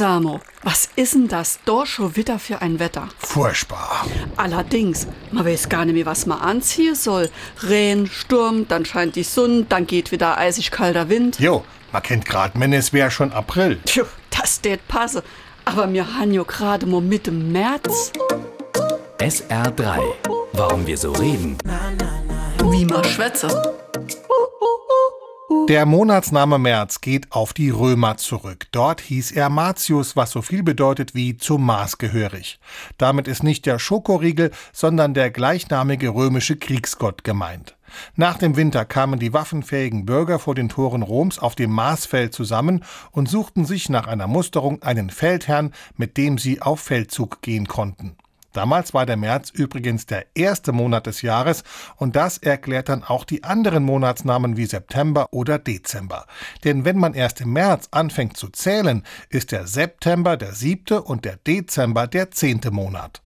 Samo, was ist denn das doch schon wieder für ein Wetter? Furchtbar. Allerdings, man weiß gar nicht mehr, was man anziehen soll. Regen, Sturm, dann scheint die Sonne, dann geht wieder eisig kalter Wind. Jo, man kennt grad, wenn es wäre schon April. Tja, das det passe. Aber wir haben jo gerade mal Mitte März. SR3. Warum wir so reden. Wie man schwätze. Der Monatsname März geht auf die Römer zurück. Dort hieß er Martius, was so viel bedeutet wie zum Maß gehörig. Damit ist nicht der Schokoriegel, sondern der gleichnamige römische Kriegsgott gemeint. Nach dem Winter kamen die waffenfähigen Bürger vor den Toren Roms auf dem Marsfeld zusammen und suchten sich nach einer Musterung einen Feldherrn, mit dem sie auf Feldzug gehen konnten. Damals war der März übrigens der erste Monat des Jahres und das erklärt dann auch die anderen Monatsnamen wie September oder Dezember. Denn wenn man erst im März anfängt zu zählen, ist der September der siebte und der Dezember der zehnte Monat.